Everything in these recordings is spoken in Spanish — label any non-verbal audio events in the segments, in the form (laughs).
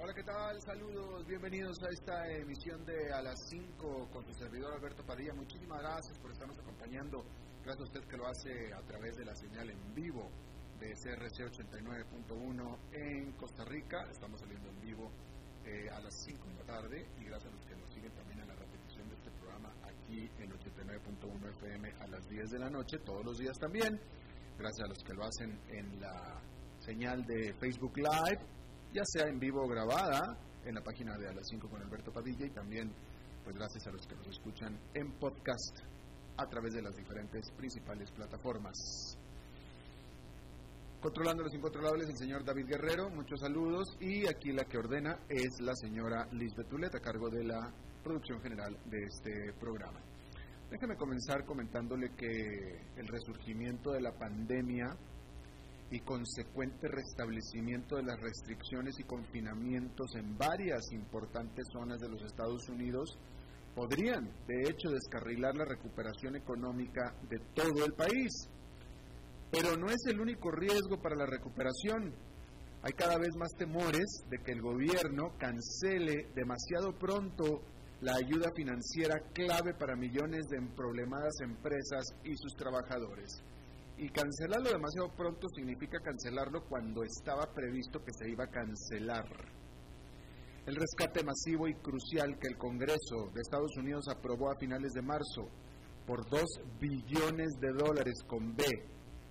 Hola, ¿qué tal? Saludos, bienvenidos a esta emisión de A las 5 con su servidor Alberto Padilla. Muchísimas gracias por estarnos acompañando. Gracias a usted que lo hace a través de la señal en vivo de CRC 89.1 en Costa Rica. Estamos saliendo en vivo eh, a las 5 de la tarde y gracias a los que nos siguen también a la repetición de este programa aquí en 89.1 FM a las 10 de la noche, todos los días también. Gracias a los que lo hacen en la señal de Facebook Live ya sea en vivo o grabada en la página de A las 5 con Alberto Padilla y también pues gracias a los que nos escuchan en podcast a través de las diferentes principales plataformas. Controlando los incontrolables, el señor David Guerrero, muchos saludos. Y aquí la que ordena es la señora Lisbeth Tulet, a cargo de la producción general de este programa. Déjeme comenzar comentándole que el resurgimiento de la pandemia y consecuente restablecimiento de las restricciones y confinamientos en varias importantes zonas de los Estados Unidos podrían, de hecho, descarrilar la recuperación económica de todo el país. Pero no es el único riesgo para la recuperación. Hay cada vez más temores de que el gobierno cancele demasiado pronto la ayuda financiera clave para millones de problemadas empresas y sus trabajadores. Y cancelarlo demasiado pronto significa cancelarlo cuando estaba previsto que se iba a cancelar. El rescate masivo y crucial que el Congreso de Estados Unidos aprobó a finales de marzo por 2 billones de dólares con B,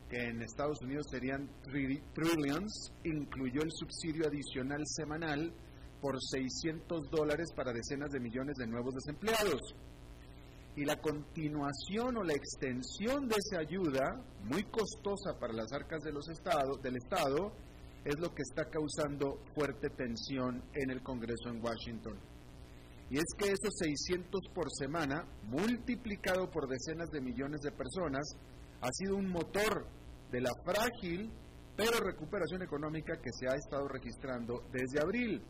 que en Estados Unidos serían trillions, incluyó el subsidio adicional semanal por 600 dólares para decenas de millones de nuevos desempleados y la continuación o la extensión de esa ayuda, muy costosa para las arcas de los estados, del Estado, es lo que está causando fuerte tensión en el Congreso en Washington. Y es que esos 600 por semana, multiplicado por decenas de millones de personas, ha sido un motor de la frágil pero recuperación económica que se ha estado registrando desde abril.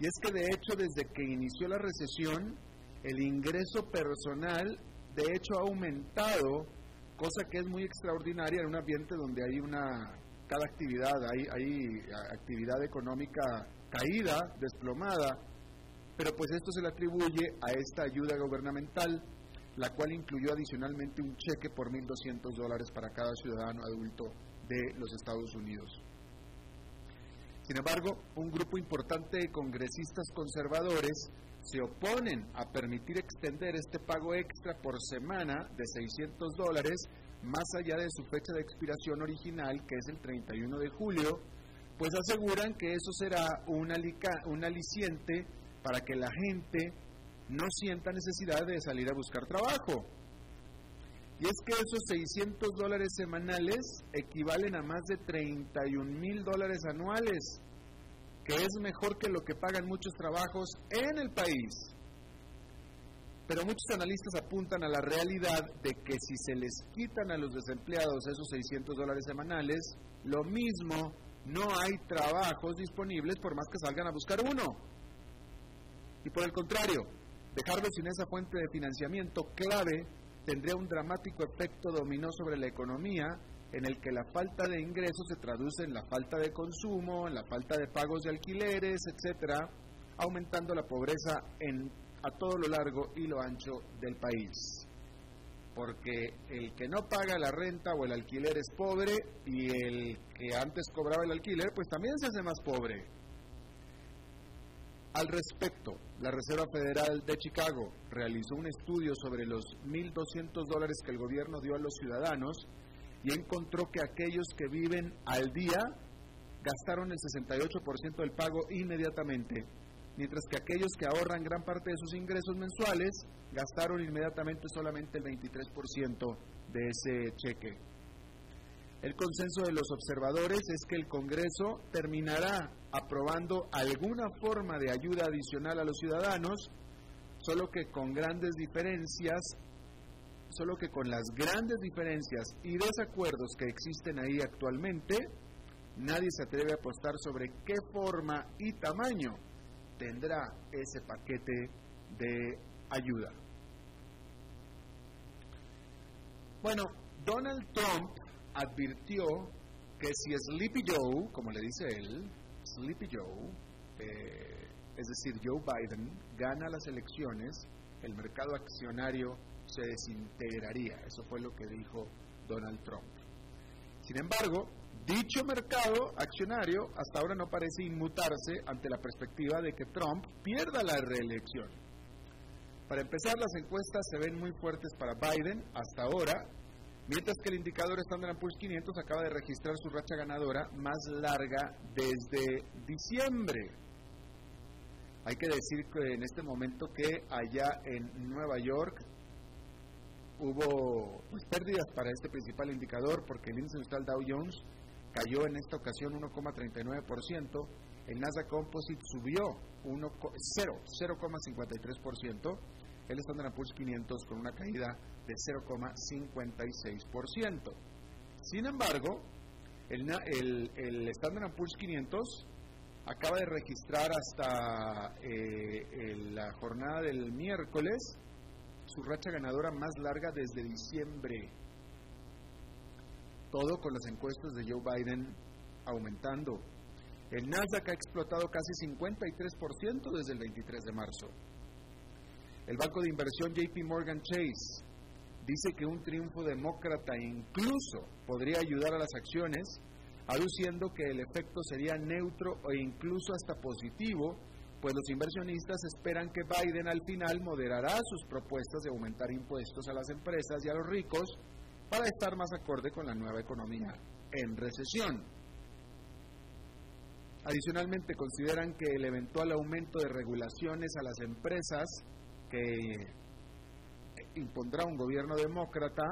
Y es que de hecho desde que inició la recesión, el ingreso personal de hecho ha aumentado, cosa que es muy extraordinaria en un ambiente donde hay una, cada actividad, hay, actividad económica caída, desplomada, pero pues esto se le atribuye a esta ayuda gubernamental, la cual incluyó adicionalmente un cheque por 1.200 dólares para cada ciudadano adulto de los Estados Unidos. Sin embargo, un grupo importante de congresistas conservadores se oponen a permitir extender este pago extra por semana de 600 dólares más allá de su fecha de expiración original, que es el 31 de julio, pues aseguran que eso será un, un aliciente para que la gente no sienta necesidad de salir a buscar trabajo. Y es que esos 600 dólares semanales equivalen a más de 31 mil dólares anuales que es mejor que lo que pagan muchos trabajos en el país. Pero muchos analistas apuntan a la realidad de que si se les quitan a los desempleados esos 600 dólares semanales, lo mismo, no hay trabajos disponibles por más que salgan a buscar uno. Y por el contrario, dejarlos sin esa fuente de financiamiento clave tendría un dramático efecto dominó sobre la economía en el que la falta de ingresos se traduce en la falta de consumo, en la falta de pagos de alquileres, etcétera, aumentando la pobreza en, a todo lo largo y lo ancho del país. Porque el que no paga la renta o el alquiler es pobre y el que antes cobraba el alquiler, pues también se hace más pobre. Al respecto, la Reserva Federal de Chicago realizó un estudio sobre los 1.200 dólares que el gobierno dio a los ciudadanos y encontró que aquellos que viven al día gastaron el 68% del pago inmediatamente, mientras que aquellos que ahorran gran parte de sus ingresos mensuales gastaron inmediatamente solamente el 23% de ese cheque. El consenso de los observadores es que el Congreso terminará aprobando alguna forma de ayuda adicional a los ciudadanos, solo que con grandes diferencias solo que con las grandes diferencias y desacuerdos que existen ahí actualmente, nadie se atreve a apostar sobre qué forma y tamaño tendrá ese paquete de ayuda. Bueno, Donald Trump advirtió que si Sleepy Joe, como le dice él, Sleepy Joe, eh, es decir, Joe Biden, gana las elecciones, el mercado accionario se desintegraría. Eso fue lo que dijo Donald Trump. Sin embargo, dicho mercado accionario hasta ahora no parece inmutarse ante la perspectiva de que Trump pierda la reelección. Para empezar, las encuestas se ven muy fuertes para Biden hasta ahora, mientras que el indicador Standard Poor's 500 acaba de registrar su racha ganadora más larga desde diciembre. Hay que decir que en este momento que allá en Nueva York hubo pues, pérdidas para este principal indicador porque el índice industrial Dow Jones cayó en esta ocasión 1,39%, el Nasdaq Composite subió 0,53%, el Standard Poor's 500 con una caída de 0,56%. Sin embargo, el, el, el Standard Poor's 500 acaba de registrar hasta eh, la jornada del miércoles su racha ganadora más larga desde diciembre. Todo con las encuestas de Joe Biden aumentando. El Nasdaq ha explotado casi 53% desde el 23 de marzo. El banco de inversión JP Morgan Chase dice que un triunfo demócrata incluso podría ayudar a las acciones, aduciendo que el efecto sería neutro e incluso hasta positivo, pues los inversionistas esperan que Biden al final moderará sus propuestas de aumentar impuestos a las empresas y a los ricos para estar más acorde con la nueva economía en recesión. Adicionalmente, consideran que el eventual aumento de regulaciones a las empresas que impondrá un gobierno demócrata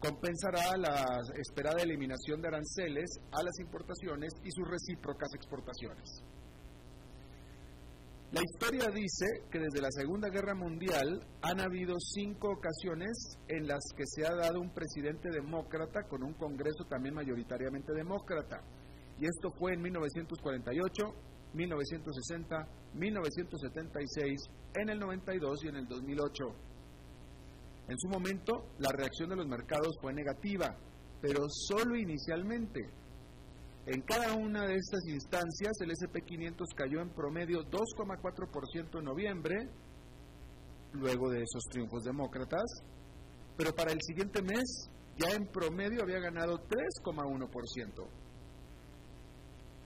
compensará la esperada eliminación de aranceles a las importaciones y sus recíprocas exportaciones. La historia dice que desde la Segunda Guerra Mundial han habido cinco ocasiones en las que se ha dado un presidente demócrata con un Congreso también mayoritariamente demócrata. Y esto fue en 1948, 1960, 1976, en el 92 y en el 2008. En su momento, la reacción de los mercados fue negativa, pero solo inicialmente. En cada una de estas instancias, el SP500 cayó en promedio 2,4% en noviembre, luego de esos triunfos demócratas, pero para el siguiente mes ya en promedio había ganado 3,1%.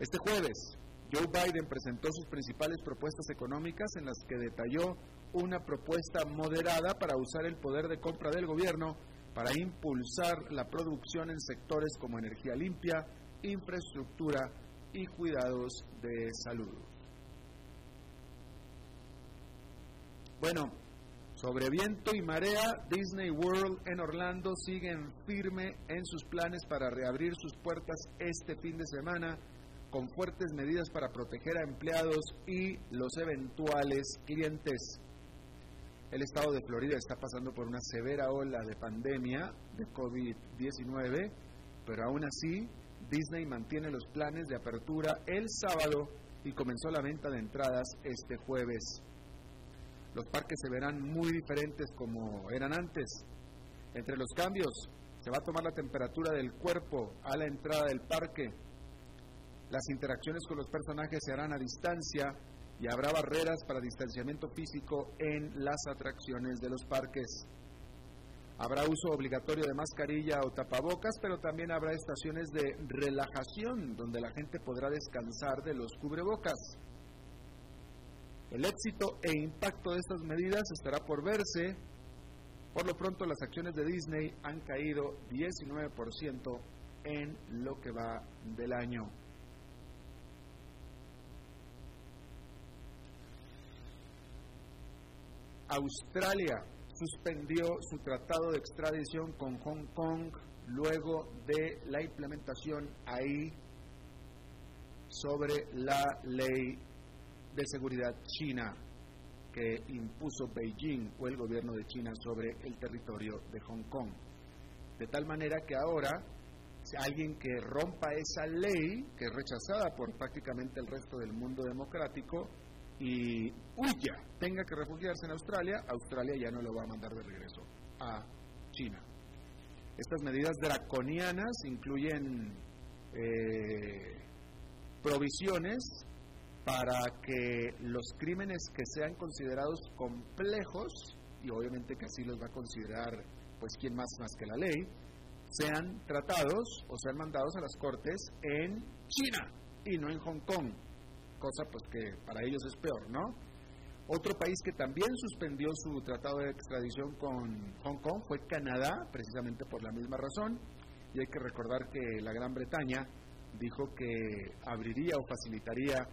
Este jueves, Joe Biden presentó sus principales propuestas económicas en las que detalló una propuesta moderada para usar el poder de compra del gobierno para impulsar la producción en sectores como energía limpia, infraestructura y cuidados de salud. Bueno, sobre viento y marea, Disney World en Orlando siguen firme en sus planes para reabrir sus puertas este fin de semana con fuertes medidas para proteger a empleados y los eventuales clientes. El estado de Florida está pasando por una severa ola de pandemia de COVID-19, pero aún así Disney mantiene los planes de apertura el sábado y comenzó la venta de entradas este jueves. Los parques se verán muy diferentes como eran antes. Entre los cambios, se va a tomar la temperatura del cuerpo a la entrada del parque, las interacciones con los personajes se harán a distancia y habrá barreras para distanciamiento físico en las atracciones de los parques. Habrá uso obligatorio de mascarilla o tapabocas, pero también habrá estaciones de relajación donde la gente podrá descansar de los cubrebocas. El éxito e impacto de estas medidas estará por verse. Por lo pronto las acciones de Disney han caído 19% en lo que va del año. Australia suspendió su tratado de extradición con Hong Kong luego de la implementación ahí sobre la ley de seguridad china. que impuso Beijing o el gobierno de China sobre el territorio de Hong Kong. De tal manera que ahora alguien que rompa esa ley, que es rechazada por prácticamente el resto del mundo democrático, y huya, tenga que refugiarse en Australia, Australia ya no lo va a mandar de regreso a China. Estas medidas draconianas incluyen eh, provisiones para que los crímenes que sean considerados complejos, y obviamente que así los va a considerar pues quién más más que la ley, sean tratados o sean mandados a las cortes en China y no en Hong Kong, cosa pues que para ellos es peor, ¿no? Otro país que también suspendió su tratado de extradición con Hong Kong fue Canadá, precisamente por la misma razón, y hay que recordar que la Gran Bretaña dijo que abriría o facilitaría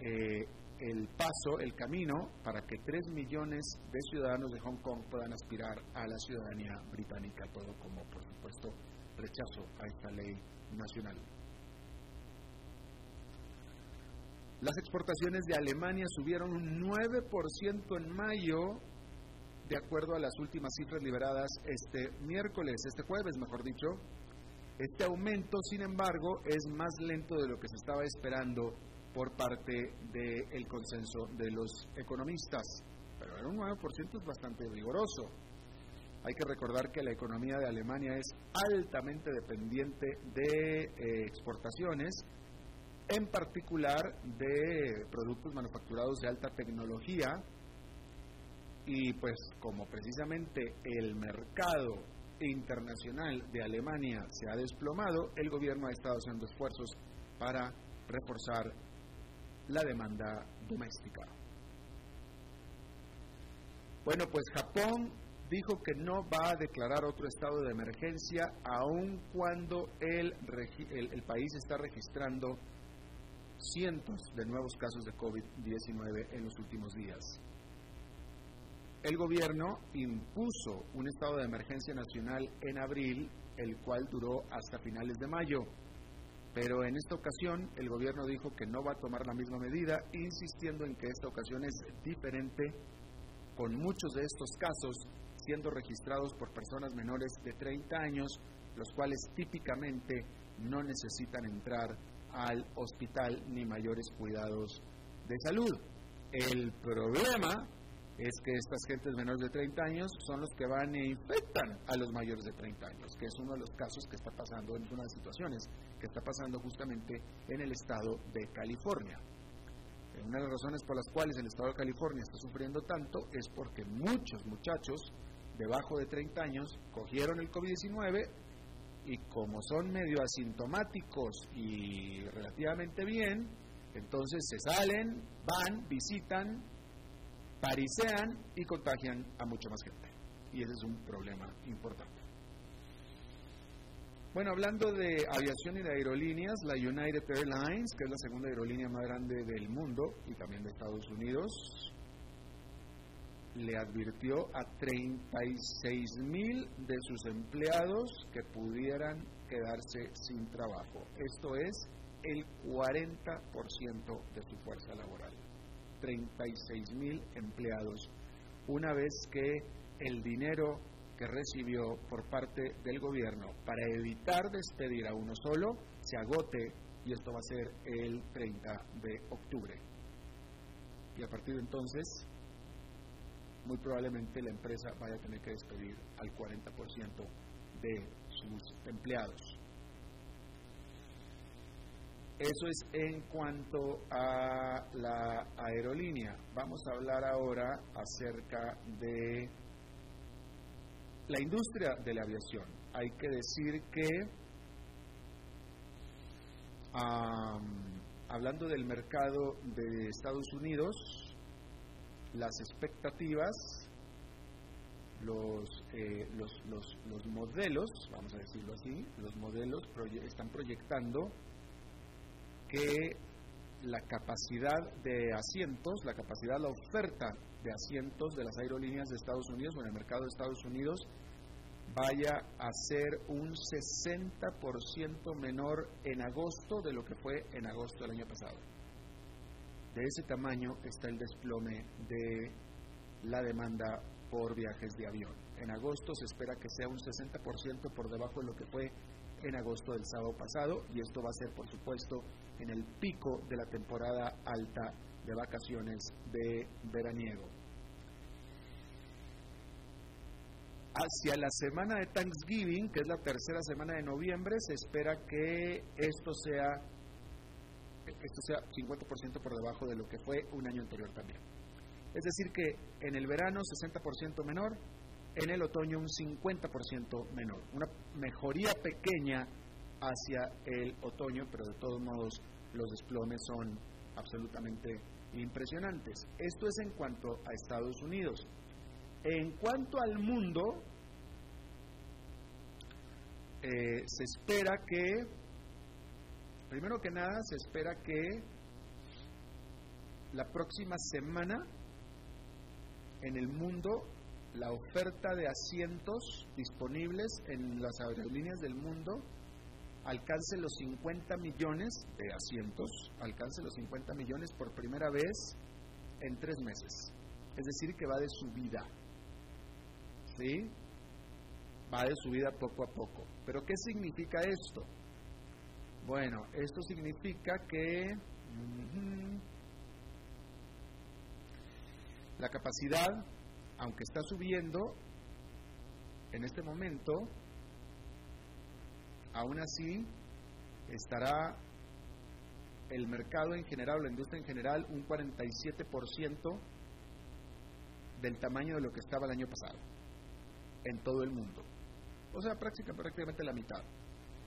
eh, el paso, el camino, para que tres millones de ciudadanos de Hong Kong puedan aspirar a la ciudadanía británica, todo como, por supuesto, rechazo a esta ley nacional. Las exportaciones de Alemania subieron un 9% en mayo, de acuerdo a las últimas cifras liberadas este miércoles, este jueves, mejor dicho. Este aumento, sin embargo, es más lento de lo que se estaba esperando por parte del consenso de los economistas. Pero un 9% es bastante vigoroso. Hay que recordar que la economía de Alemania es altamente dependiente de eh, exportaciones, en particular de productos manufacturados de alta tecnología. Y pues como precisamente el mercado internacional de Alemania se ha desplomado, el gobierno ha estado haciendo esfuerzos para reforzar la demanda doméstica. Bueno, pues Japón dijo que no va a declarar otro estado de emergencia aun cuando el, el, país está registrando cientos de nuevos casos de COVID-19 en los últimos días. El gobierno impuso un estado de emergencia nacional en abril, el cual duró hasta finales de mayo. Pero en esta ocasión el gobierno dijo que no va a tomar la misma medida, insistiendo en que esta ocasión es diferente, con muchos de estos casos siendo registrados por personas menores de 30 años, los cuales típicamente no necesitan entrar al hospital ni mayores cuidados de salud. El problema es que estas gentes menores de 30 años son los que van e infectan a los mayores de 30 años, que es uno de los casos que está pasando, en una de las situaciones que está pasando justamente en el estado de California. Una de las razones por las cuales el estado de California está sufriendo tanto es porque muchos muchachos debajo de 30 años cogieron el COVID-19 y como son medio asintomáticos y relativamente bien, entonces se salen, van, visitan, parisean y contagian a mucha más gente. Y ese es un problema importante. Bueno, hablando de aviación y de aerolíneas, la United Airlines, que es la segunda aerolínea más grande del mundo y también de Estados Unidos, le advirtió a 36 mil de sus empleados que pudieran quedarse sin trabajo. Esto es el 40% de su fuerza laboral. 36 mil empleados, una vez que el dinero que recibió por parte del gobierno para evitar despedir a uno solo se agote y esto va a ser el 30 de octubre. Y a partir de entonces, muy probablemente la empresa vaya a tener que despedir al 40% de sus empleados. Eso es en cuanto a la aerolínea. Vamos a hablar ahora acerca de la industria de la aviación. Hay que decir que, hablando del mercado de Estados Unidos, las expectativas, los, eh, los, los, los, modelos, vamos a decirlo así, los modelos están proyectando que la capacidad de asientos, la capacidad, la oferta de asientos de las aerolíneas de Estados Unidos o en el mercado de Estados Unidos vaya a ser un 60% menor en agosto de lo que fue en agosto del año pasado. De ese tamaño está el desplome de la demanda por viajes de avión. En agosto se espera que sea un 60% por debajo de lo que fue en agosto del sábado pasado y esto va a ser por supuesto en el pico de la temporada alta de vacaciones de veraniego. Hacia la semana de Thanksgiving, que es la tercera semana de noviembre, se espera que esto sea esto sea 50% por debajo de lo que fue un año anterior también. Es decir que en el verano 60% menor, en el otoño un 50% menor. Una mejoría pequeña hacia el otoño, pero de todos modos los desplomes son absolutamente impresionantes. Esto es en cuanto a Estados Unidos. En cuanto al mundo, eh, se espera que, primero que nada, se espera que la próxima semana en el mundo la oferta de asientos disponibles en las aerolíneas del mundo alcance los 50 millones de asientos, alcance los 50 millones por primera vez en tres meses. Es decir, que va de subida. ¿Sí? Va de subida poco a poco. ¿Pero qué significa esto? Bueno, esto significa que la capacidad, aunque está subiendo, en este momento aún así estará el mercado en general, la industria en general, un 47% del tamaño de lo que estaba el año pasado, en todo el mundo. O sea, prácticamente, la mitad.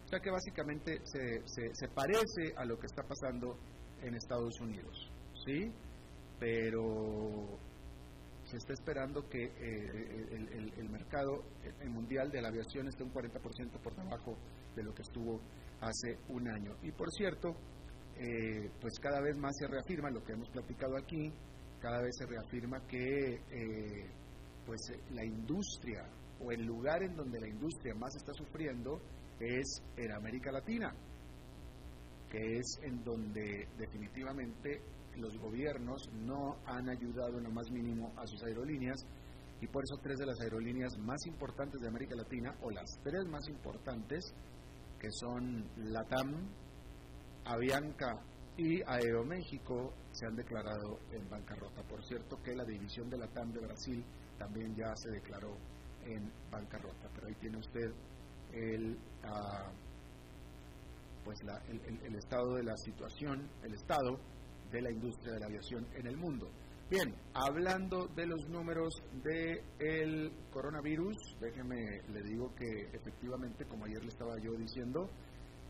Sea que básicamente se, se, parece a lo que está pasando en Estados Unidos, ¿sí? Pero se está esperando que eh, el, el, mercado mundial de la aviación esté un 40% por debajo de lo que estuvo hace un año. Y por cierto, eh, pues cada vez más se reafirma lo que hemos platicado aquí, cada vez se reafirma que eh, pues la industria o el lugar en donde la industria más está sufriendo es en América Latina, que es en donde definitivamente los gobiernos no han ayudado en lo más mínimo a sus aerolíneas y por eso tres de las aerolíneas más importantes de América Latina, o las tres más importantes, que son LATAM, Avianca y Aeroméxico, se han declarado en bancarrota. Por cierto que la división de LATAM de Brasil también ya se declaró en bancarrota. Pero ahí tiene usted el, ah, pues el, estado de la situación, el estado de la industria de la aviación en el mundo. Bien, hablando de los números del coronavirus, déjeme, le digo que efectivamente, como ayer le estaba yo diciendo,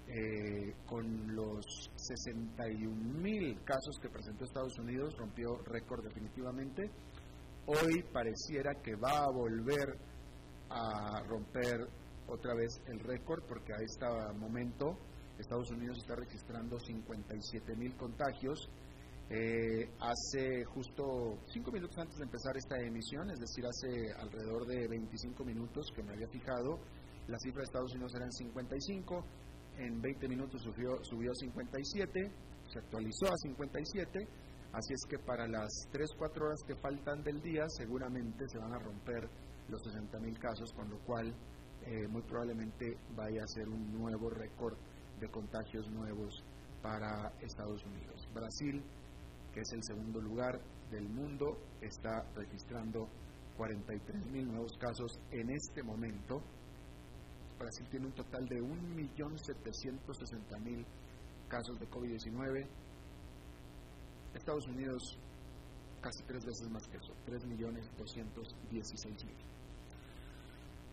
eh, con los 61 mil casos que presentó Estados Unidos, rompió récord definitivamente. Hoy pareciera que va a volver a romper otra vez el récord, porque a este momento Estados Unidos está registrando 57 mil contagios. Eh, hace justo cinco minutos antes de empezar esta emisión, es decir, hace alrededor de 25 minutos que me había fijado, la cifra de Estados Unidos eran 55, en 20 minutos subió, subió a 57, se actualizó a 57, así es que para las 3-4 horas que faltan del día seguramente se van a romper los 60 mil casos, con lo cual eh, muy probablemente vaya a ser un nuevo récord de contagios nuevos para Estados Unidos. Brasil que es el segundo lugar del mundo, está registrando 43 mil nuevos casos en este momento. Brasil tiene un total de 1.760.000 casos de COVID-19. Estados Unidos casi tres veces más que eso, 3.216.000.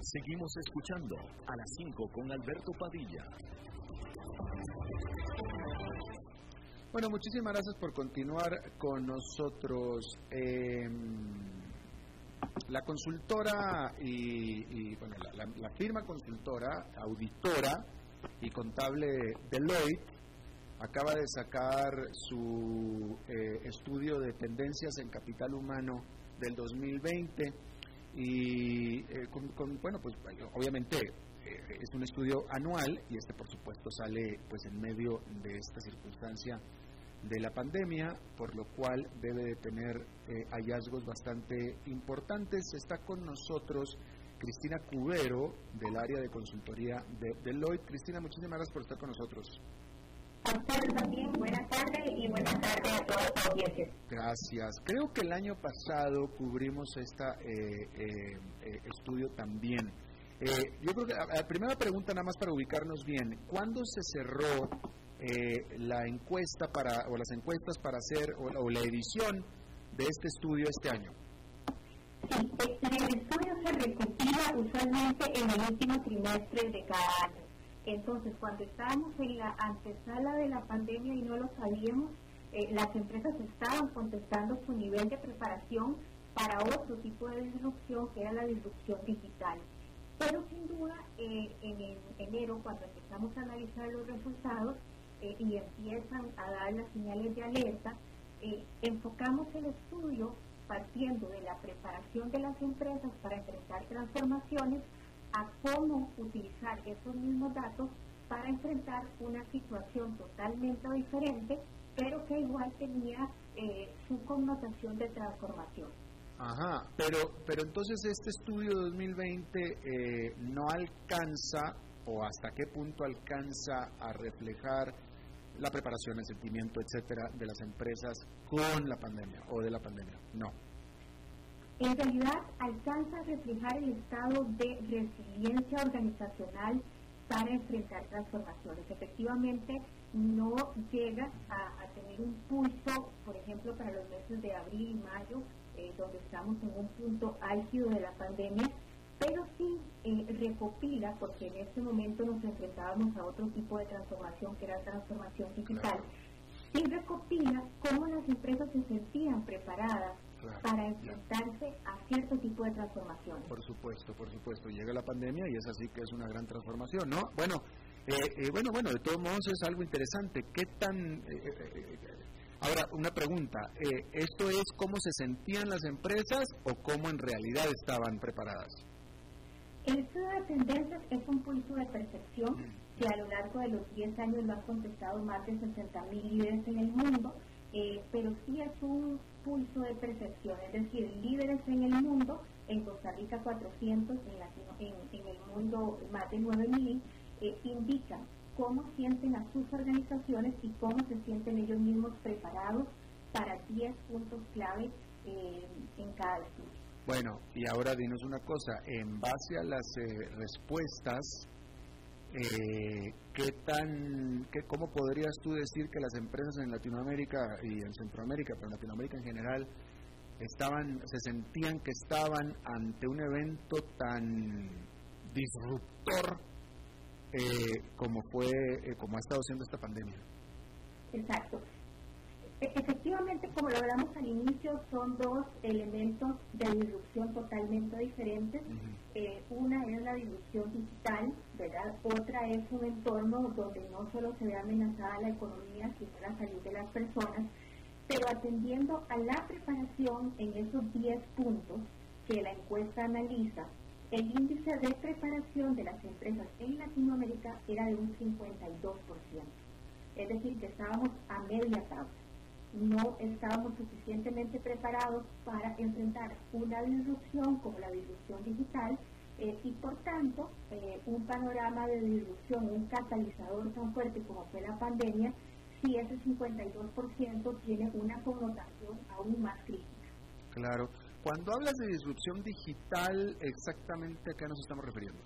Seguimos escuchando a las 5 con Alberto Padilla. Bueno, muchísimas gracias por continuar con nosotros. Eh, la consultora y, bueno, la, firma consultora, auditora y contable Deloitte acaba de sacar su eh, estudio de tendencias en capital humano del 2020 y eh, con, bueno pues obviamente eh, es un estudio anual y este por supuesto sale pues en medio de esta circunstancia de la pandemia por lo cual debe de tener hallazgos bastante importantes. Está con nosotros Cristina Cubero del área de consultoría de Deloitte. Cristina muchísimas gracias por estar con nosotros a ustedes también, buenas tardes y buenas tardes a todas las audiencias. Gracias. Creo que el año pasado cubrimos este eh, eh, eh, estudio también. yo creo que la primera pregunta, nada más para ubicarnos bien, ¿cuándo se cerró la encuesta para, o las encuestas para hacer, o, la edición de este estudio este año? Sí, el estudio se recopila usualmente en el último trimestre de cada año. Entonces, cuando estábamos en la antesala de la pandemia y no lo sabíamos, eh, las empresas estaban contestando su nivel de preparación para otro tipo de disrupción, que era la disrupción digital. Pero sin duda, eh, en enero, cuando empezamos a analizar los resultados eh, y empiezan a dar las señales de alerta, enfocamos el estudio partiendo de la preparación de las empresas para enfrentar transformaciones a cómo utilizar esos mismos datos para enfrentar una situación totalmente diferente, pero que igual tenía eh, su connotación de transformación. Ajá, pero, pero entonces este estudio 2020 eh, no alcanza, o hasta qué punto alcanza a reflejar la preparación, el sentimiento, etcétera, de las empresas con la pandemia o de la pandemia. No en realidad alcanza a reflejar el estado de resiliencia organizacional para enfrentar transformaciones. Efectivamente, no llega a, tener un pulso, por ejemplo, para los meses de abril y mayo, eh, donde estamos en un punto álgido de la pandemia, pero sí eh, recopila, porque en este momento nos enfrentábamos a otro tipo de transformación, que era transformación digital, y recopila cómo las empresas se sentían preparadas para enfrentarse a cierto tipo de transformación. Por supuesto, por supuesto. Llega la pandemia y es así que es una gran transformación, ¿no? Bueno, eh, eh, bueno, bueno, de todos modos es algo interesante. ¿Qué tan... Eh, ahora, una pregunta. ¿Esto es cómo se sentían las empresas o cómo en realidad estaban preparadas? El estudio de tendencias es un pulso de percepción que a lo largo de los 10 años lo han contestado más de 60.000 líderes en el mundo, pero sí es un pulso de percepción, es decir, líderes en el mundo, en Costa Rica 400, en, en, el mundo más de 9000, eh, indican cómo sienten a sus organizaciones y cómo se sienten ellos mismos preparados para 10 puntos clave eh, en cada estudio. Bueno, y ahora dinos una cosa, en base a las eh, respuestas eh, ¿qué tan, qué, ¿Cómo podrías tú decir que las empresas en Latinoamérica y en Centroamérica, pero en Latinoamérica en general, estaban, se sentían que estaban ante un evento tan disruptor eh, como fue, eh, como ha estado siendo esta pandemia? Exacto. E-, efectivamente, como lo hablamos al inicio, son dos elementos de disrupción totalmente diferentes. Eh, una es la disrupción digital, ¿verdad? Otra es un entorno donde no solo se ve amenazada la economía, sino la salud de las personas, pero atendiendo a la preparación en esos 10 puntos que la encuesta analiza, el índice de preparación de las empresas en Latinoamérica era de un 52%. Es decir, que estábamos a media tabla. No estábamos suficientemente preparados para enfrentar una disrupción como la disrupción digital eh, y por tanto eh, un panorama de disrupción, un catalizador tan fuerte como fue la pandemia, si ese 52% tiene una connotación aún más crítica. Claro. Cuando hablas de disrupción digital, exactamente a qué nos estamos refiriendo?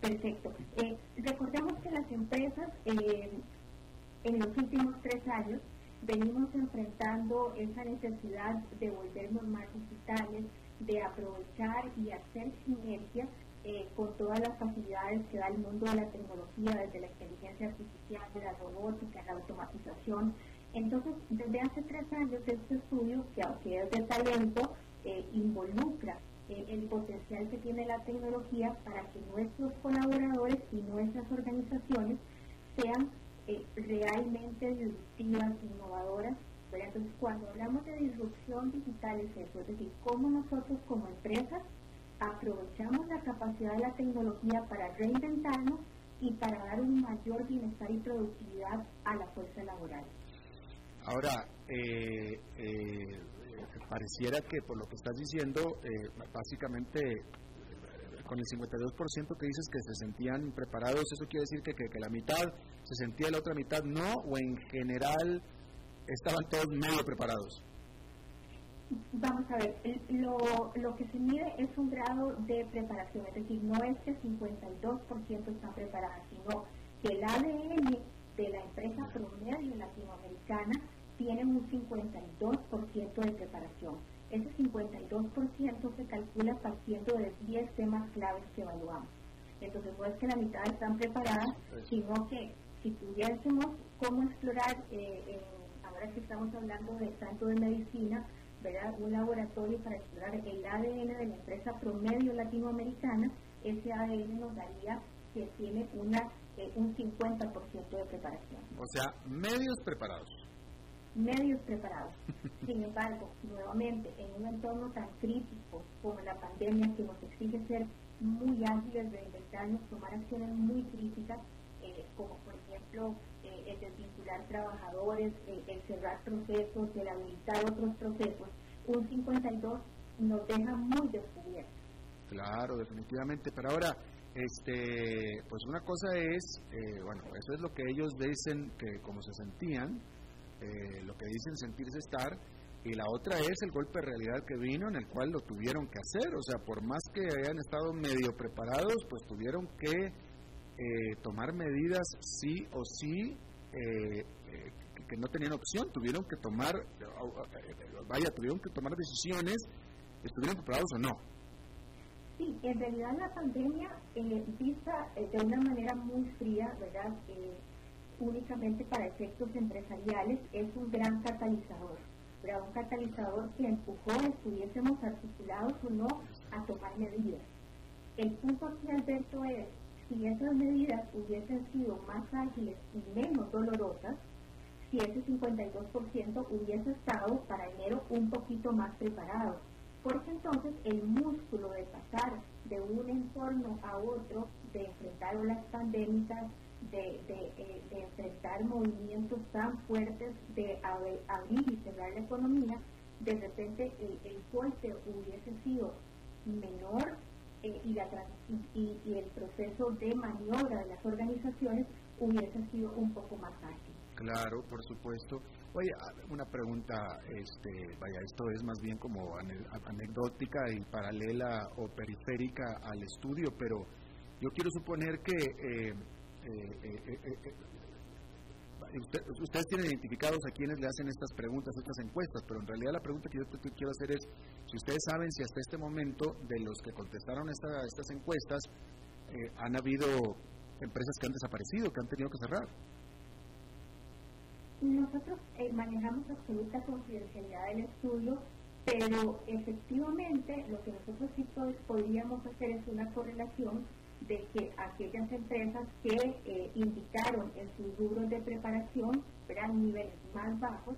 Perfecto. Eh, recordemos que las empresas en los últimos tres años venimos enfrentando esa necesidad de volvernos más digitales, de aprovechar y hacer sinergia eh, con todas las facilidades que da el mundo de la tecnología, desde la inteligencia artificial, de la robótica, la automatización. Entonces, desde hace tres años este estudio, que aunque es de talento, eh, involucra eh, el potencial que tiene la tecnología para que nuestros colaboradores y nuestras organizaciones sean realmente disruptivas, innovadoras entonces, cuando hablamos de disrupción digital es eso, es decir, cómo nosotros como empresas aprovechamos la capacidad de la tecnología para reinventarnos y para dar un mayor bienestar y productividad a la fuerza laboral. Ahora, eh, eh, pareciera que por lo que estás diciendo, eh, básicamente con el 52% que dices que se sentían preparados, ¿eso quiere decir que, que, la mitad se sentía la otra mitad no? ¿O en general estaban todos medio preparados? Vamos a ver, lo, lo que se mide es un grado de preparación, es decir, no es que 52% están preparadas, sino que el ADN de la empresa promedio latinoamericana tiene un 52% de preparación. Ese 52% se calcula partiendo de 10 temas claves que evaluamos. Entonces no es que la mitad están preparadas, sino que si tuviésemos cómo explorar eh, que estamos hablando de tanto de medicina, ¿verdad? un laboratorio para explorar el ADN de la empresa promedio latinoamericana, ese ADN nos daría que tiene una, eh, un 50% de preparación. O sea, medios preparados. Medios preparados. (laughs) Sin embargo, nuevamente, en un entorno tan crítico como la pandemia que nos exige ser muy ágiles, reinventarnos, tomar acciones muy críticas, eh, como por ejemplo el desvincular trabajadores, el, cerrar procesos, el habilitar otros procesos, un 52 nos deja muy descubiertos. Claro, definitivamente. Pero ahora, este, pues una cosa es, eh, bueno, eso es lo que ellos dicen que como se sentían, eh, lo que dicen sentirse estar, y la otra es el golpe de realidad que vino en el cual lo tuvieron que hacer, o sea, por más que hayan estado medio preparados, pues tuvieron que eh, tomar medidas sí o sí eh, eh, que no tenían opción, tuvieron que tomar, vaya, tuvieron que tomar decisiones, estuvieron preparados o no. Sí, en realidad la pandemia, eh, vista de una manera muy fría, ¿verdad? Únicamente para efectos empresariales, es un gran catalizador, ¿verdad? Un catalizador que empujó estuviésemos articulados o no a tomar medidas. El punto aquí, Alberto, es si esas medidas hubiesen sido más ágiles y menos dolorosas, si ese 52% hubiese estado para enero un poquito más preparado. Porque entonces el músculo de pasar de un entorno a otro, de enfrentar olas pandémicas, de, eh, enfrentar movimientos tan fuertes, de abrir y cerrar la economía, de repente el, el golpe hubiese sido menor eh, y, la, y, y, el proceso de maniobra de las organizaciones hubiese sido un poco más ágil. Claro, por supuesto. Oye, una pregunta, este, vaya, esto es más bien como anecdótica y paralela o periférica al estudio, pero yo quiero suponer que eh, eh, ustedes tienen identificados a quienes le hacen estas preguntas, estas encuestas, pero en realidad la pregunta que yo quiero hacer es si ustedes saben si hasta este momento de los que contestaron estas encuestas eh, han habido empresas que han desaparecido, que han tenido que cerrar. Nosotros eh, manejamos absoluta confidencialidad del estudio, pero efectivamente lo que nosotros sí podríamos hacer es una correlación de que aquellas empresas que eh, indicaron en sus rubros de preparación, eran niveles más bajos,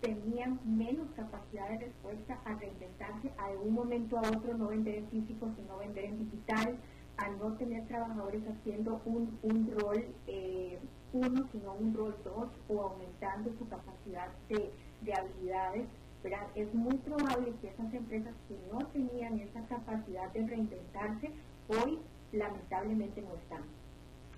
tenían menos capacidad de respuesta a reinventarse a de un momento a otro, no vender en físico, sino vender en digital, a no tener trabajadores haciendo un, un rol eh, uno, sino un rol dos, o aumentando su capacidad de, de habilidades, es muy probable que esas empresas que no tenían esa capacidad de reinventarse, hoy lamentablemente no están.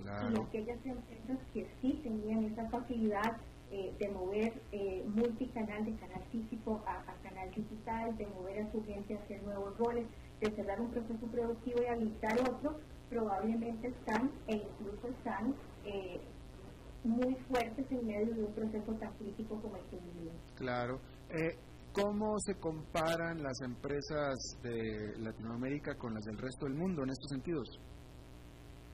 Y aquellas empresas que sí tenían esa facilidad eh, de mover eh, multicanal de canal físico a, canal digital, de mover a su gente a hacer nuevos roles, de cerrar un proceso productivo y habilitar otro, probablemente están e incluso están eh, muy fuertes en medio de un proceso tan crítico como el que vivimos. Claro. Eh, ¿Cómo se comparan las empresas de Latinoamérica con las del resto del mundo en estos sentidos?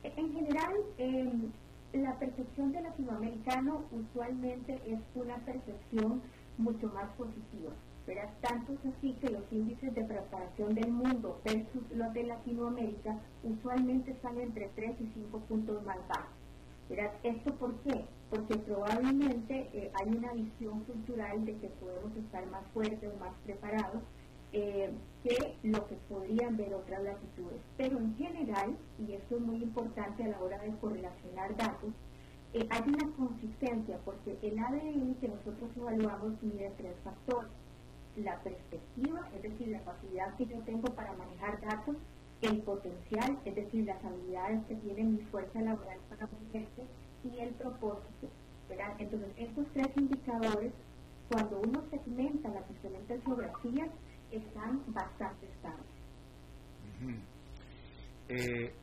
En general, em, la percepción del latinoamericano usualmente es una percepción mucho más positiva. ¿verdad? Tanto es así que los índices de preparación del mundo versus los de Latinoamérica usualmente están entre 3 y 5 puntos más bajos. ¿Esto por qué? Porque probablemente eh, hay una visión cultural de que podemos estar más fuertes o más preparados eh, que lo que podrían ver otras latitudes. Pero en general, y esto es muy importante a la hora de correlacionar datos, eh, hay una consistencia porque el ADN que nosotros evaluamos mide tres factores. La perspectiva, es decir, la facilidad que yo tengo para manejar datos, el potencial, es decir, las habilidades que tiene mi fuerza laboral para moverse y el propósito. Entonces, estos tres indicadores, cuando uno segmenta las diferentes geografías, están bastante estables. Eh,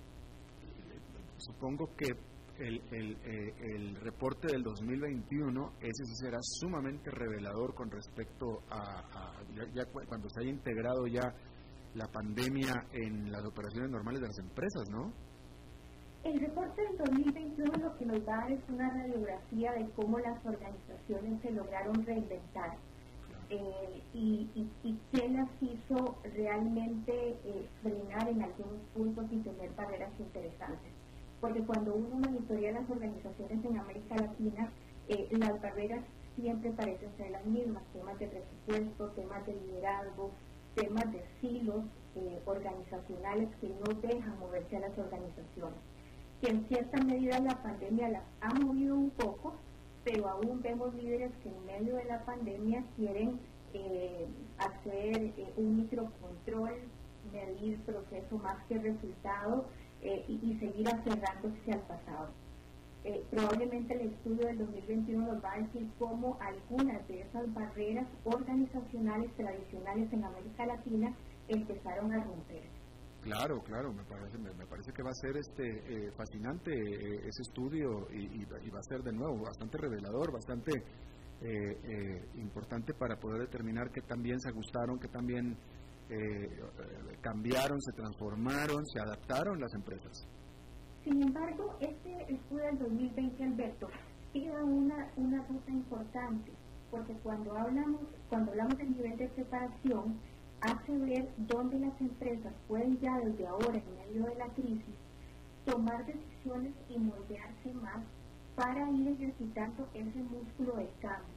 supongo que el, el, eh, el, reporte del 2021, ese sí será sumamente revelador con respecto a, ya, cuando se haya integrado ya la pandemia en las operaciones normales de las empresas, ¿no? El reporte del 2021 lo que nos da es una radiografía de cómo las organizaciones se lograron reinventar eh, y, y, qué las hizo realmente eh, frenar en algunos puntos y tener barreras interesantes. Porque cuando uno monitorea las organizaciones en América Latina, eh, las barreras siempre parecen ser las mismas, temas de presupuesto, temas de liderazgo, temas de silos eh, organizacionales que no dejan moverse a las organizaciones. Que en cierta medida la pandemia las ha movido un poco, pero aún vemos líderes que en medio de la pandemia quieren eh, hacer eh, un microcontrol, medir proceso más que resultado y, y, seguir aferrándose al pasado. Eh, probablemente el estudio del 2021 nos va a decir cómo algunas de esas barreras organizacionales tradicionales en América Latina empezaron a romper. Claro, claro, me parece, me, parece que va a ser este eh, fascinante eh, ese estudio y, va a ser de nuevo bastante revelador, bastante importante para poder determinar que también se ajustaron, que también cambiaron, se transformaron, se adaptaron las empresas. Sin embargo, este estudio del 2020, Alberto, sigue una, una ruta importante, porque cuando hablamos, cuando hablamos del nivel de preparación, hace ver dónde las empresas pueden ya desde ahora, en medio de la crisis, tomar decisiones y moldearse más para ir ejercitando ese músculo de cambio.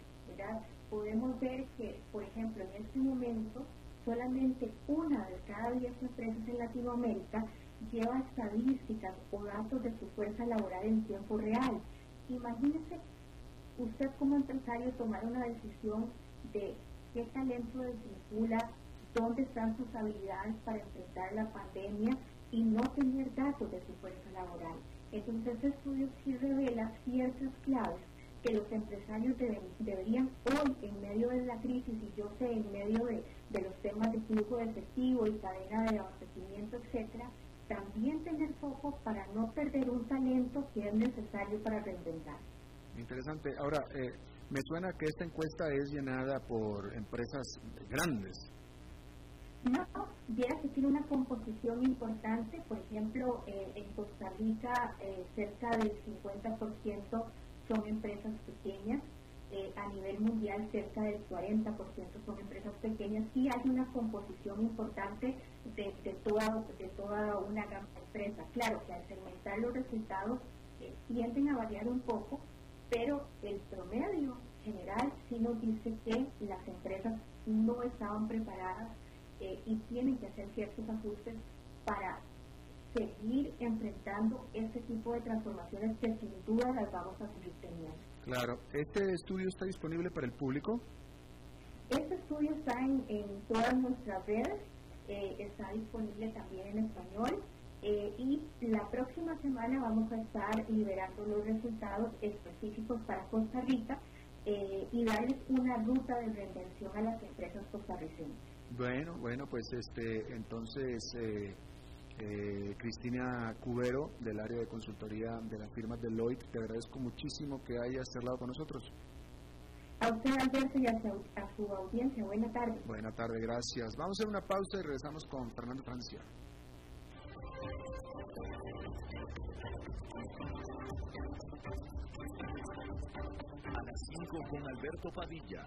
Podemos ver que, por ejemplo, en este momento, solamente una de cada diez empresas en Latinoamérica lleva estadísticas o datos de su fuerza laboral en tiempo real. Imagínese usted como empresario tomar una decisión de qué talento desvincula, dónde están sus habilidades para enfrentar la pandemia y no tener datos de su fuerza laboral. Entonces, este estudio sí revela ciertas claves que los empresarios deberían hoy, en medio de la crisis, y yo sé, en medio de, de los temas de flujo de efectivo y cadena de abastecimiento, etcétera, también tener foco para no perder un talento que es necesario para reinventar. Interesante. Ahora, eh, me suena que esta encuesta es llenada por empresas grandes. No, que tiene una composición importante. Por ejemplo, eh, en Costa Rica eh, cerca del 50% son empresas pequeñas. Eh, a nivel mundial cerca del 40% son empresas pequeñas y hay una composición importante de, de, toda, de toda una gran empresa. Claro que al segmentar los resultados tienden a variar un poco, pero el promedio general sí nos dice que las empresas no estaban preparadas eh, y tienen que hacer ciertos ajustes para seguir enfrentando este tipo de transformaciones que sin duda las vamos a seguir teniendo. Claro, ¿este estudio está disponible para el público? Este estudio está en, todas nuestras redes, eh, está disponible también en español eh, y la próxima semana vamos a estar liberando los resultados específicos para Costa Rica eh, y darles una ruta de reinvención a las empresas costarricenses. Bueno, bueno, pues este, entonces Cristina Cubero del área de consultoría de la firma Deloitte, te agradezco muchísimo que hayas hablado con nosotros. A usted, Alberto, y a su, audiencia. Buena tarde. Buena tarde, gracias. Vamos a hacer una pausa y regresamos con Fernando Francia. A las 5 con Alberto Padilla,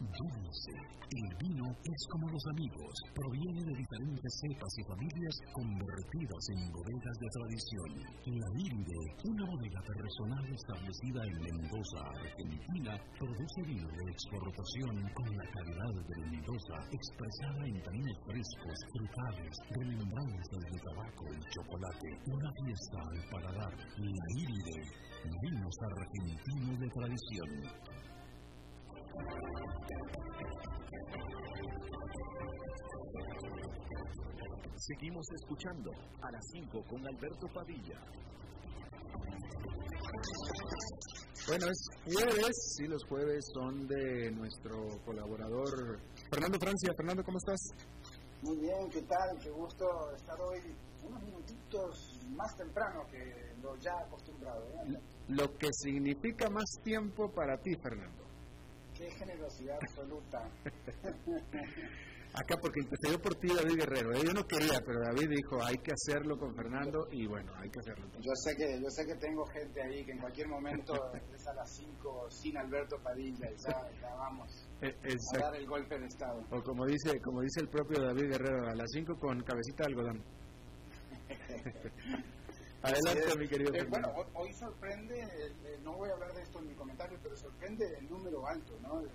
Dulce. El vino es como los amigos. Proviene de diferentes cepas y familias convertidas en bodegas de tradición. La Iride, una bodega personal establecida en Mendoza, Argentina, produce vino de exportación con la calidad de Mendoza, expresada en taninos frescos, frutales, remembranzas de tabaco y chocolate. Una fiesta al paladar. La Iride, vinos argentinos de tradición. Seguimos escuchando a las 5 con Alberto Padilla. Bueno, es jueves, sí, los jueves son de nuestro colaborador Fernando Francia. Fernando, ¿cómo estás? Muy bien, ¿qué tal? Qué gusto estar hoy unos minutitos más temprano que lo ya acostumbrado. ¿eh? Lo que significa más tiempo para ti, Fernando. Qué generosidad absoluta. (laughs) Acá porque dio por ti David Guerrero. ¿eh? Yo no quería, pero David dijo, hay que hacerlo con Fernando y bueno, hay que hacerlo. Yo sé que yo sé que tengo gente ahí que en cualquier momento (laughs) es a las 5 sin Alberto Padilla y ya, vamos e, a dar el golpe de Estado. O como dice, como dice el propio David Guerrero, a las 5 con cabecita de algodón. (laughs) Adelante, mi querido. Eh, bueno, hoy sorprende, eh, no voy a hablar de esto en mi comentario, pero sorprende el número alto ¿no? de,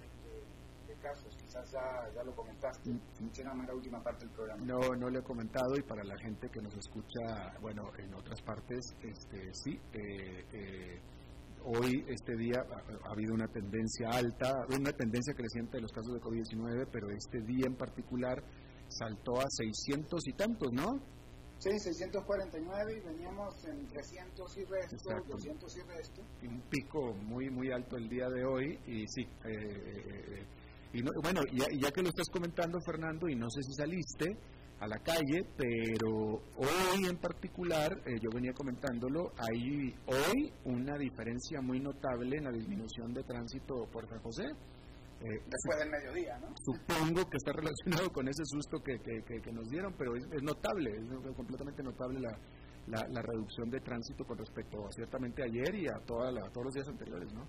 casos. Quizás ya, ya lo comentaste, en la última parte del programa. No, no lo he comentado y para la gente que nos escucha, bueno, en otras partes, este, sí. Eh, hoy, este día, ha, habido una tendencia alta, una tendencia creciente de los casos de COVID-19, pero este día en particular saltó a 600 y tantos, ¿no? Sí, 649 y veníamos en 300 y resto, 200 y resto. Un pico muy, muy alto el día de hoy y sí. Eh, eh, y bueno, ya, ya que lo estás comentando, Fernando, y no sé si saliste a la calle, pero hoy en particular, eh, yo venía comentándolo, hay hoy una diferencia muy notable en la disminución de tránsito por San José. Eh, Después del mediodía, ¿no? Supongo que está relacionado con ese susto que, que, nos dieron, pero es, notable, es completamente notable la, la, reducción de tránsito con respecto a ciertamente ayer y a, toda la, todos los días anteriores, ¿no?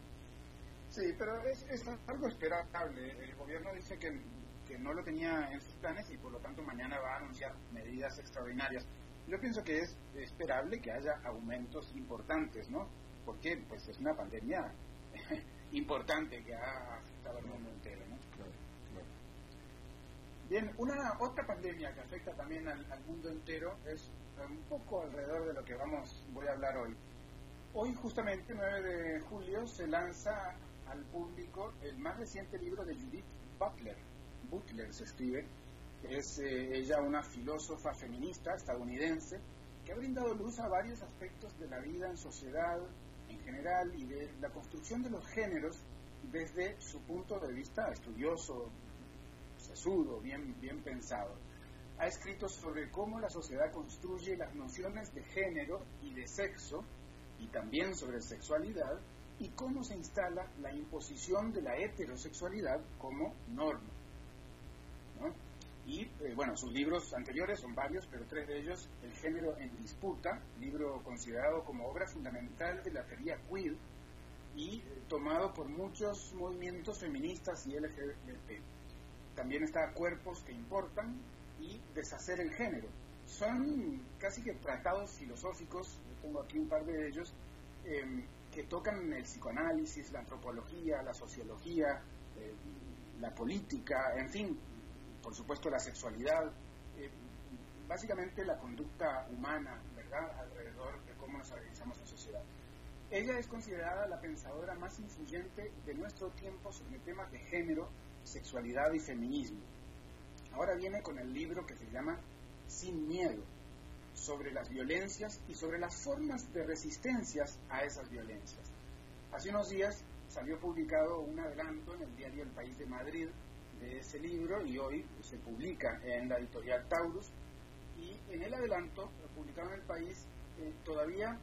Sí, pero es, es algo esperable. El gobierno dice que, que no lo tenía en sus planes y por lo tanto mañana va a anunciar medidas extraordinarias. Yo pienso que es esperable que haya aumentos importantes, ¿no? Porque pues es una pandemia importante que ha afectado al mundo entero. ¿no? Bien, una otra pandemia que afecta también al, mundo entero es un poco alrededor de lo que vamos voy a hablar hoy. Hoy, justamente, 9 de julio, se lanza al público el más reciente libro de Judith Butler. Butler se escribe. Es eh, ella una filósofa feminista estadounidense que ha brindado luz a varios aspectos de la vida en sociedad, en general y de la construcción de los géneros desde su punto de vista estudioso, sesudo, bien, bien pensado. Ha escrito sobre cómo la sociedad construye las nociones de género y de sexo, y también sobre sexualidad, y cómo se instala la imposición de la heterosexualidad como norma. Y eh, bueno, sus libros anteriores son varios, pero tres de ellos, El género en disputa, libro considerado como obra fundamental de la teoría queer y tomado por muchos movimientos feministas y LGBT. También está Cuerpos que importan y Deshacer el género. Son casi que tratados filosóficos, yo tengo aquí un par de ellos, em, que tocan el psicoanálisis, la antropología, la sociología, eh, la política, en fin, por supuesto la sexualidad, eh, básicamente la conducta humana, ¿verdad?, alrededor de cómo nos organizamos en sociedad. Ella es considerada la pensadora más influyente de nuestro tiempo sobre temas de género, sexualidad y feminismo. Ahora viene con el libro que se llama Sin Miedo, sobre las violencias y sobre las formas de resistencias a esas violencias. Hace unos días salió publicado un adelanto en el diario El País de Madrid de ese libro y hoy se publica en la editorial Taurus. Y en el adelanto, publicado en el país, eh, todavía,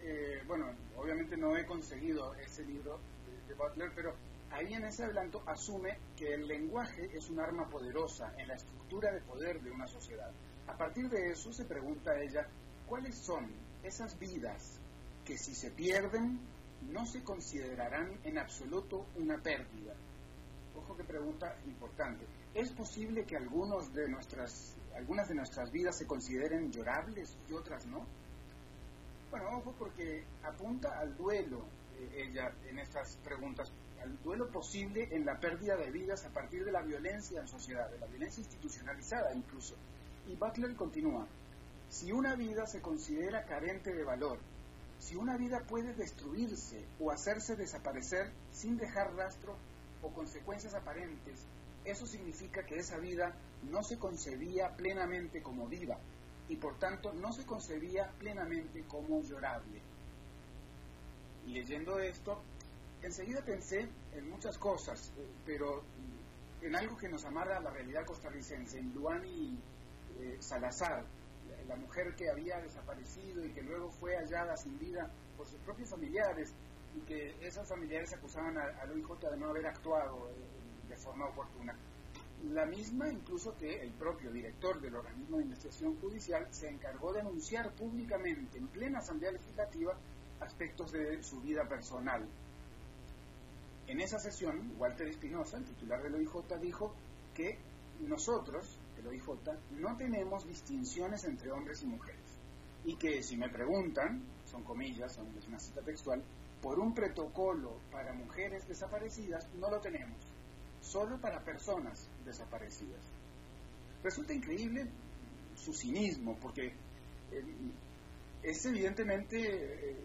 eh, bueno, obviamente no he conseguido ese libro de, Butler, pero ahí en ese adelanto asume que el lenguaje es un arma poderosa en la estructura de poder de una sociedad. A partir de eso se pregunta a ella, ¿cuáles son esas vidas que si se pierden no se considerarán en absoluto una pérdida? Ojo que pregunta importante. ¿Es posible que algunos de nuestras, algunas de nuestras vidas se consideren llorables y otras no? Bueno, ojo porque apunta al duelo eh, ella en estas preguntas, al duelo posible en la pérdida de vidas a partir de la violencia en sociedad, de la violencia institucionalizada incluso. Y Butler continúa, si una vida se considera carente de valor, si una vida puede destruirse o hacerse desaparecer sin dejar rastro o consecuencias aparentes, eso significa que esa vida no se concebía plenamente como viva y por tanto no se concebía plenamente como llorable. Leyendo esto, enseguida pensé en muchas cosas, pero en algo que nos amarra a la realidad costarricense, en Luani eh, Salazar, la mujer que había desaparecido y que luego fue hallada sin vida por sus propios familiares y que esos familiares acusaban al OIJ de no haber actuado eh, de forma oportuna. La misma incluso que el propio director del organismo de investigación judicial se encargó de anunciar públicamente en plena Asamblea Legislativa aspectos de su vida personal. En esa sesión, Walter Espinosa, el titular del OIJ, dijo que nosotros, el OIJ, no tenemos distinciones entre hombres y mujeres. Y que si me preguntan, son comillas, son, una cita textual, por un protocolo para mujeres desaparecidas no lo tenemos, solo para personas desaparecidas. Resulta increíble su cinismo, porque eh, es evidentemente eh,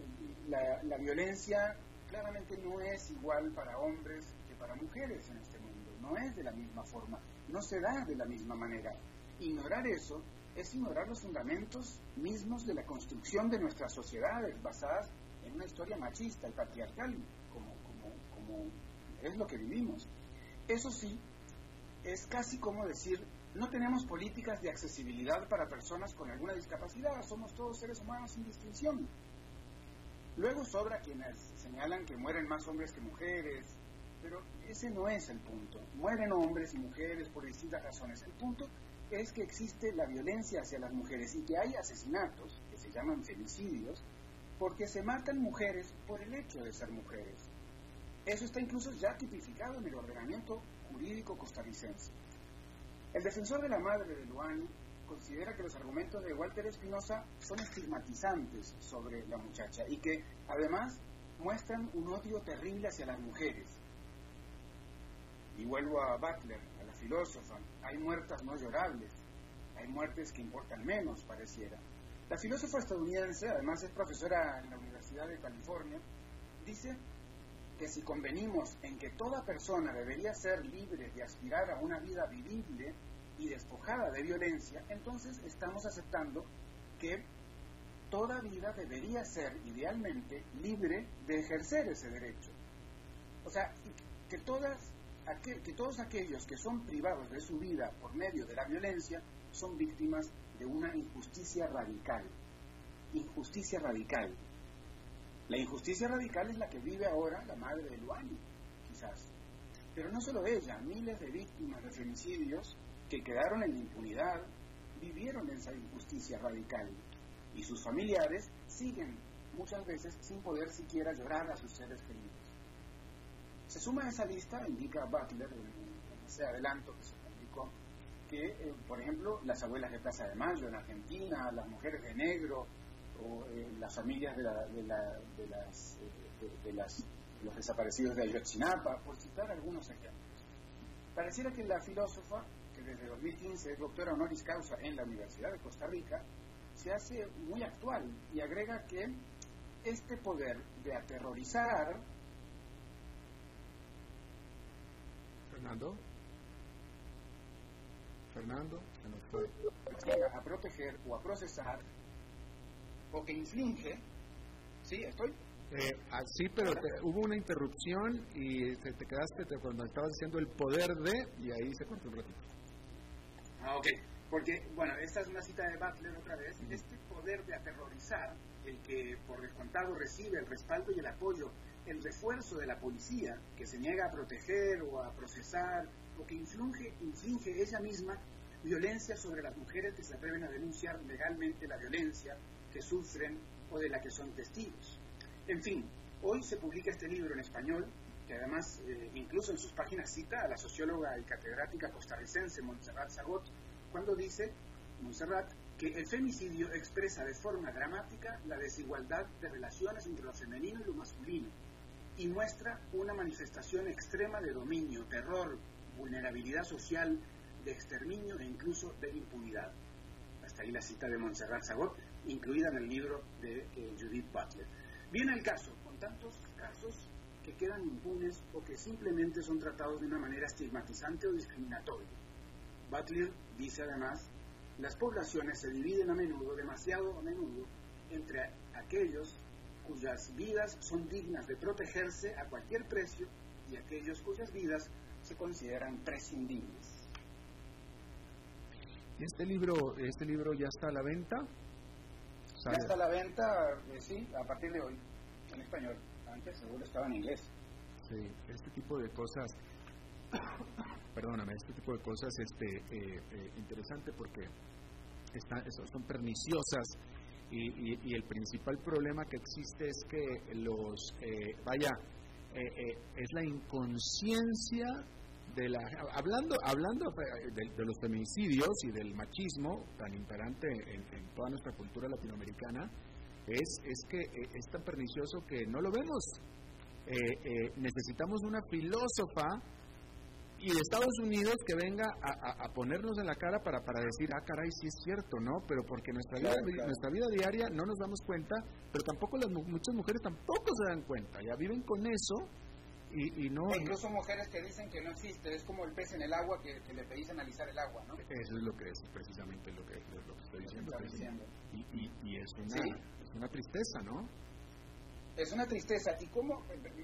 la, la, violencia claramente no es igual para hombres que para mujeres en este mundo, no es de la misma forma, no se da de la misma manera. Ignorar eso es ignorar los fundamentos mismos de la construcción de nuestras sociedades basadas una historia machista y patriarcal, como, como, es lo que vivimos. Eso sí, es casi como decir, no tenemos políticas de accesibilidad para personas con alguna discapacidad, somos todos seres humanos sin distinción. Luego sobra quienes señalan que mueren más hombres que mujeres, pero ese no es el punto. Mueren hombres y mujeres por distintas razones. El punto es que existe la violencia hacia las mujeres y que hay asesinatos, que se llaman femicidios, porque se matan mujeres por el hecho de ser mujeres. Eso está incluso ya tipificado en el ordenamiento jurídico costarricense. El defensor de la madre de Luani considera que los argumentos de Walter Espinosa son estigmatizantes sobre la muchacha y que además muestran un odio terrible hacia las mujeres. Y vuelvo a Butler, a la filósofa, hay muertas no llorables, hay muertes que importan menos, pareciera. La filósofa estadounidense, además es profesora en la Universidad de California, dice que si convenimos en que toda persona debería ser libre de aspirar a una vida vivible y despojada de violencia, entonces estamos aceptando que toda vida debería ser idealmente libre de ejercer ese derecho. O sea, que, todas, todos aquellos que son privados de su vida por medio de la violencia son víctimas de una injusticia radical. Injusticia radical. La injusticia radical es la que vive ahora la madre de Luani, quizás. Pero no solo ella, miles de víctimas de femicidios que quedaron en impunidad vivieron esa injusticia radical y sus familiares siguen muchas veces sin poder siquiera llorar a sus seres queridos. Se suma a esa lista, indica Butler en ese adelanto que se que, eh, por ejemplo, las abuelas de Plaza de Mayo en Argentina, las mujeres de negro, o eh, las familias de, la, de, la, de, las, eh, de, las, los desaparecidos de Ayotzinapa, por citar algunos ejemplos. Pareciera que la filósofa que desde 2015 es doctora honoris causa en la Universidad de Costa Rica, se hace muy actual y agrega que este poder de aterrorizar Fernando Fernando se nos fue a proteger o a procesar o que inflige sí estoy eh, ah, sí, pero hubo una interrupción y te, te quedaste cuando estabas diciendo el poder de, y ahí se cortó un ratito. Ah, ok. Porque, bueno, esta es una cita de Butler otra vez. Este poder de aterrorizar, el que por descontado recibe el respaldo y el apoyo, el refuerzo de la policía, que se niega a proteger o a procesar, o que inflige, inflige ella misma violencia sobre las mujeres que se atreven a denunciar legalmente la violencia que sufren o de la que son testigos. En fin, hoy se publica este libro en español, que además eh, incluso en sus páginas cita a la socióloga y catedrática costarricense Montserrat Zagot, cuando dice, Montserrat, que el femicidio expresa de forma dramática la desigualdad de relaciones entre lo femenino y lo masculino y muestra una manifestación extrema de dominio, terror, vulnerabilidad social, de exterminio e incluso de impunidad. Hasta ahí la cita de Montserrat Zagot, incluida en el libro de eh, Judith Butler. Viene el caso, con tantos casos que quedan impunes o que simplemente son tratados de una manera estigmatizante o discriminatoria. Butler dice además, las poblaciones se dividen a menudo, demasiado a menudo, entre aquellos cuyas vidas son dignas de protegerse a cualquier precio y aquellos cuyas vidas se consideran prescindibles. ¿Este libro, este libro ya está a la venta? Ya está a la venta, eh, sí, a partir de hoy, en español. Antes seguro estaba en inglés. Sí, este tipo de cosas, (coughs) perdóname, este tipo de cosas este eh, eh, interesante porque están, son perniciosas y, y, el principal problema que existe es que los, eh, vaya, es la inconsciencia hablando hablando de, los feminicidios y del machismo tan imperante en, toda nuestra cultura latinoamericana es es que eh, es tan pernicioso que no lo vemos eh, eh, necesitamos una filósofa y de Estados Unidos que venga a, ponernos en la cara para, para decir, ah, caray, sí es cierto, ¿no? Pero porque nuestra vida, nuestra vida diaria no nos damos cuenta, pero tampoco las muchas mujeres tampoco se dan cuenta, ya viven con eso y, no, incluso mujeres que dicen que no existe, es como el pez en el agua que, le pedís analizar el agua, ¿no? Eso es lo que es precisamente lo que, lo que estoy diciendo. Y, y, es, una, es una tristeza, ¿no? Es una tristeza. Y cómo,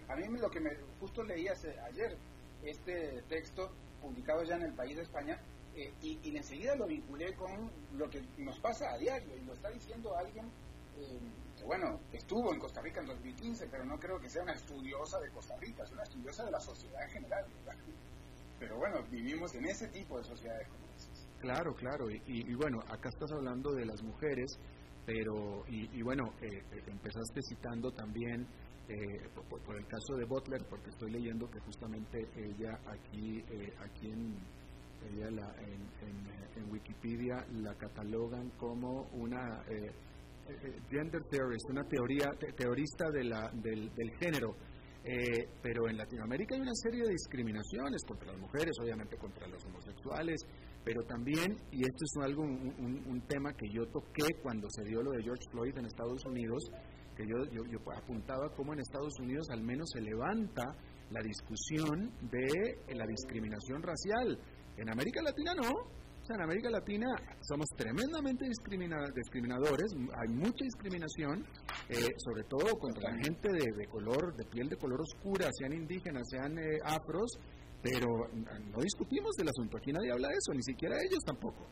a mí lo que me justo leí ayer, este texto publicado ya en el país de España, eh, y, y enseguida lo vinculé con lo que nos pasa a diario, y lo está diciendo alguien eh, bueno, estuvo en Costa Rica en 2015, pero no creo que sea una estudiosa de Costa Rica, es una estudiosa de la sociedad en general. Pero bueno, vivimos en ese tipo de sociedades como esas. Claro, claro, y, bueno, acá estás hablando de las mujeres, pero, y, bueno, eh, eh, empezaste citando también eh, por, el caso de Butler, porque estoy leyendo que justamente ella aquí, aquí en, ella la, en, Wikipedia la catalogan como una eh, gender theorist, una teoría, teorista de la, del, género. Eh, pero en Latinoamérica hay una serie de discriminaciones contra las mujeres, obviamente contra los homosexuales, pero también, y esto es algo, un, tema que yo toqué cuando se dio lo de George Floyd en Estados Unidos, que yo, yo, yo apuntaba cómo en Estados Unidos al menos se levanta la discusión de la discriminación racial. En América Latina no, en América Latina somos tremendamente discriminadores, hay mucha discriminación, eh, sobre todo contra la gente de, color, de piel de color oscura, sean indígenas, sean eh, afros, pero no discutimos del asunto, aquí nadie habla de eso, ni siquiera ellos tampoco.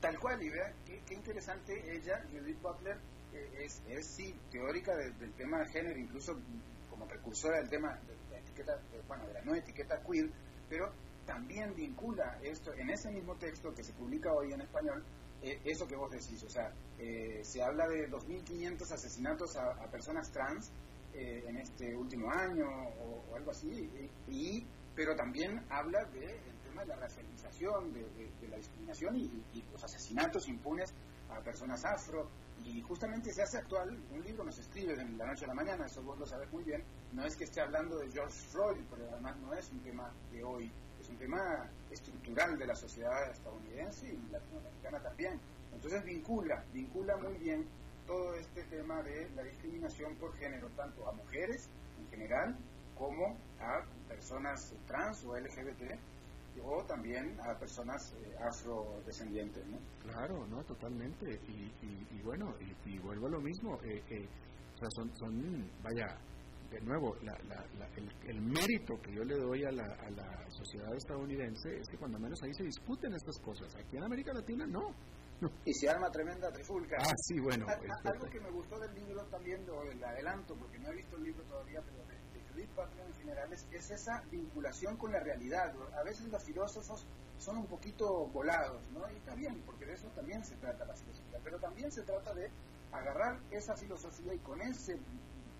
Tal cual, y vea qué, interesante ella, Judith Butler, eh, es, es sí teórica del tema de género, incluso como precursora del tema de la etiqueta, bueno, de la no etiqueta queer, pero también vincula esto, en ese mismo texto que se publica hoy en español, eh, eso que vos decís, o sea, eh, se habla de 2.500 asesinatos a, personas trans eh, en este último año o, algo así, y, pero también habla del tema de la racialización, de, la discriminación y, los asesinatos impunes a personas afro, y justamente se hace actual, un libro no se escribe de la noche a la mañana, eso vos lo sabés muy bien, no es que esté hablando de George Floyd, pero además no es un tema de hoy, tema estructural de la sociedad estadounidense y latinoamericana también. Entonces vincula, vincula muy bien todo este tema de la discriminación por género, tanto a mujeres en general como a personas trans o LGBT o también a personas eh, afrodescendientes. ¿no? Claro, no, totalmente. Y, bueno, y, vuelvo a lo mismo. Eh, eh, o sea, son, son, vaya, de nuevo, el, mérito que yo le doy a la, a la sociedad estadounidense es que cuando menos ahí se discuten estas cosas. Aquí en América Latina no. Y se arma tremenda trifulca. Ah, sí, bueno. algo que me gustó del libro también, o del adelanto, porque no he visto el libro todavía, pero en general es, esa vinculación con la realidad. A veces los filósofos son un poquito volados, ¿no? Y está bien, porque de eso también se trata la filosofía, pero también se trata de agarrar esa filosofía y con ese,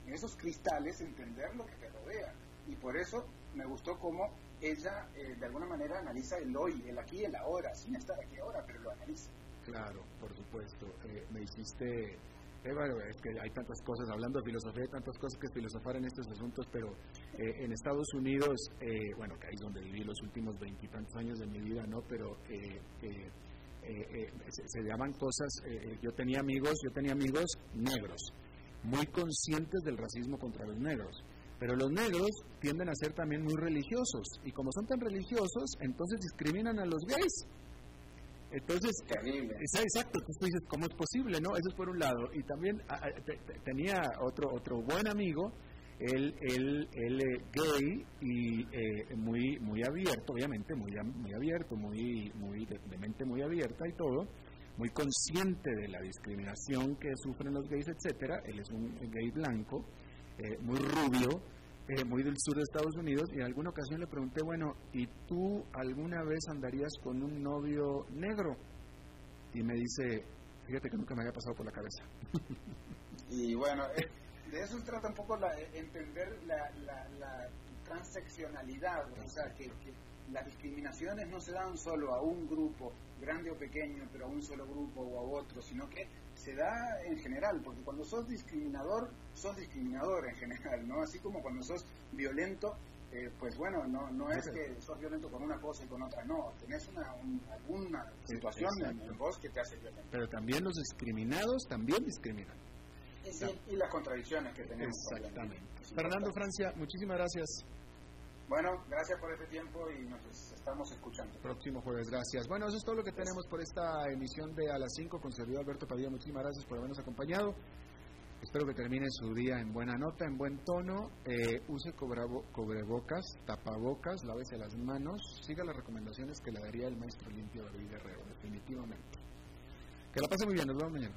esos cristales entender lo que te rodea. Y por eso me gustó cómo ella eh, de alguna manera analiza el hoy, el aquí y el ahora, sin estar aquí ahora, pero lo analiza. Claro, por supuesto. Eh, me hiciste es que hay tantas cosas, hablando de filosofía, hay tantas cosas que filosofar en estos asuntos, pero eh, en Estados Unidos, eh, bueno, que ahí es donde viví los últimos veintitantos años de mi vida, ¿no? Pero eh, se, llaman cosas, yo tenía amigos, yo tenía amigos negros, muy conscientes del racismo contra los negros. Pero los negros tienden a ser también muy religiosos y como son tan religiosos, entonces discriminan a los gays. Entonces, exacto, entonces tú dices, ¿cómo es posible? no Eso es por un lado. Y también tenía otro otro buen amigo, él, él, él eh, gay y eh, muy muy abierto, obviamente, muy, muy abierto, muy, muy de, mente muy abierta y todo, muy consciente de la discriminación que sufren los gays, etcétera. Él es un gay blanco, eh, muy rubio, eh, muy del sur de Estados Unidos, y en alguna ocasión le pregunté, bueno, ¿y tú alguna vez andarías con un novio negro? Y me dice, fíjate que nunca me había pasado por la cabeza. (laughs) Y bueno, eh, de eso trata un poco la, eh, entender la, la, transeccionalidad, o sea, que, que las discriminaciones no se dan solo a un grupo, grande o pequeño, pero a un solo grupo o a otro, sino que se da en general, porque cuando sos discriminador, sos discriminador en general, ¿no? Así como cuando sos violento, eh, pues bueno, no, no es que sos violento con una cosa y con otra, no, tenés una, alguna situación en, vos que te hace violento. Pero también los discriminados también discriminan. Y, las contradicciones que tenemos. Exactamente. Fernando Francia, muchísimas gracias. Bueno, gracias por este tiempo y nos estamos escuchando. Próximo jueves, gracias. Bueno, eso es todo lo que tenemos por esta emisión de A las 5 con servidor Alberto Padilla. Muchísimas gracias por habernos acompañado. Espero que termine su día en buena nota, en buen tono. Eh, use cobrebocas, tapabocas, lávese las manos. Siga las recomendaciones que le daría el maestro limpio David Guerrero, definitivamente. Que la pase muy bien, nos vemos mañana.